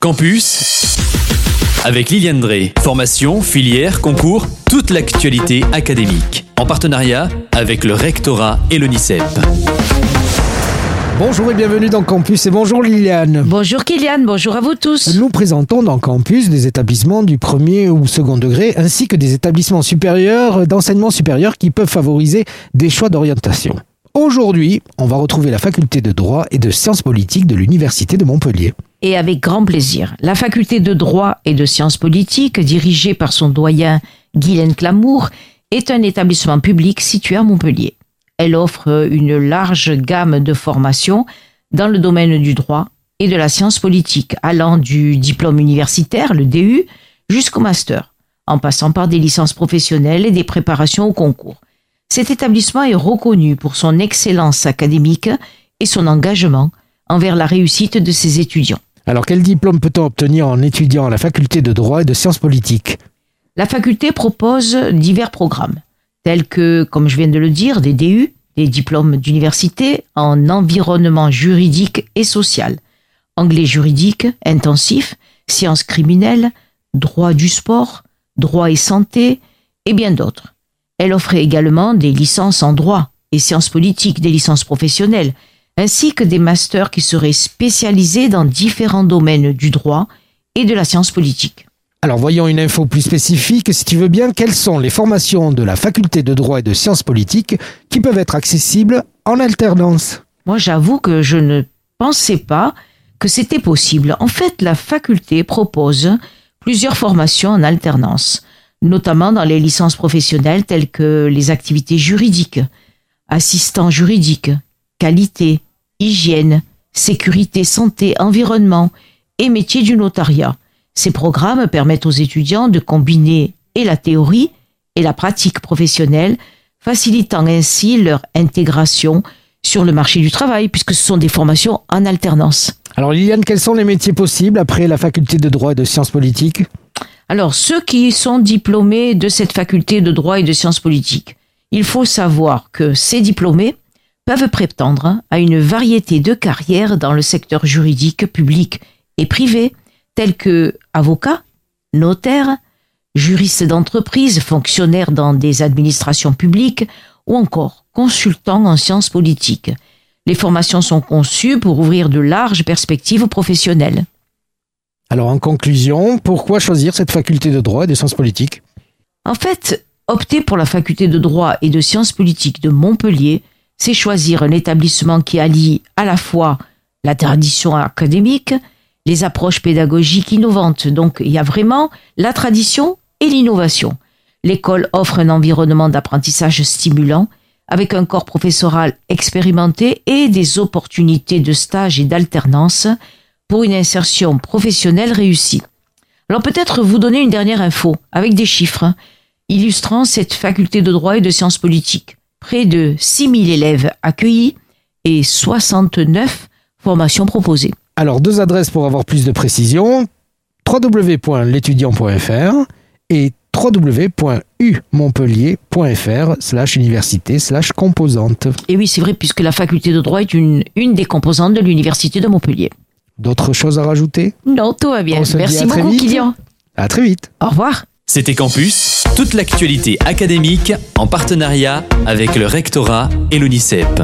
Campus avec Liliane Drey. Formation, filière, concours, toute l'actualité académique. En partenariat avec le rectorat et l'ONICEP. Bonjour et bienvenue dans Campus et bonjour Liliane. Bonjour Kylian, bonjour à vous tous. Nous présentons dans Campus des établissements du premier ou second degré ainsi que des établissements supérieurs d'enseignement supérieur qui peuvent favoriser des choix d'orientation. Aujourd'hui, on va retrouver la faculté de droit et de sciences politiques de l'Université de Montpellier. Et avec grand plaisir. La faculté de droit et de sciences politiques, dirigée par son doyen Guylaine Clamour, est un établissement public situé à Montpellier. Elle offre une large gamme de formations dans le domaine du droit et de la science politique, allant du diplôme universitaire, le DU, jusqu'au master, en passant par des licences professionnelles et des préparations au concours. Cet établissement est reconnu pour son excellence académique et son engagement envers la réussite de ses étudiants. Alors quel diplôme peut-on obtenir en étudiant à la faculté de droit et de sciences politiques? La faculté propose divers programmes, tels que, comme je viens de le dire, des DU, des diplômes d'université en environnement juridique et social, anglais juridique intensif, sciences criminelles, droit du sport, droit et santé, et bien d'autres. Elle offrait également des licences en droit et sciences politiques, des licences professionnelles, ainsi que des masters qui seraient spécialisés dans différents domaines du droit et de la science politique. Alors voyons une info plus spécifique, si tu veux bien, quelles sont les formations de la faculté de droit et de sciences politiques qui peuvent être accessibles en alternance? Moi j'avoue que je ne pensais pas que c'était possible. En fait, la faculté propose plusieurs formations en alternance notamment dans les licences professionnelles telles que les activités juridiques, assistant juridique, qualité, hygiène, sécurité, santé, environnement et métier du notariat. Ces programmes permettent aux étudiants de combiner et la théorie et la pratique professionnelle, facilitant ainsi leur intégration sur le marché du travail, puisque ce sont des formations en alternance. Alors Liliane, quels sont les métiers possibles après la faculté de droit et de sciences politiques? Alors, ceux qui sont diplômés de cette faculté de droit et de sciences politiques, il faut savoir que ces diplômés peuvent prétendre à une variété de carrières dans le secteur juridique public et privé, tels que avocat, notaire, juriste d'entreprise, fonctionnaire dans des administrations publiques ou encore consultant en sciences politiques. Les formations sont conçues pour ouvrir de larges perspectives professionnelles. Alors en conclusion, pourquoi choisir cette faculté de droit et de sciences politiques? En fait, opter pour la faculté de droit et de sciences politiques de Montpellier, c'est choisir un établissement qui allie à la fois la tradition académique, les approches pédagogiques innovantes. Donc il y a vraiment la tradition et l'innovation. L'école offre un environnement d'apprentissage stimulant, avec un corps professoral expérimenté et des opportunités de stage et d'alternance pour une insertion professionnelle réussie. Alors peut-être vous donner une dernière info avec des chiffres hein, illustrant cette faculté de droit et de sciences politiques. Près de 6000 élèves accueillis et 69 formations proposées. Alors deux adresses pour avoir plus de précision www.l'étudiant.fr et www.umontpellier.fr slash université slash composante. Et oui, c'est vrai, puisque la faculté de droit est une, une des composantes de l'université de Montpellier. D'autres choses à rajouter? Non, tout va bien. Merci beaucoup, Kylian. À très vite. Au revoir. C'était Campus, toute l'actualité académique en partenariat avec le rectorat et l'ONICEP.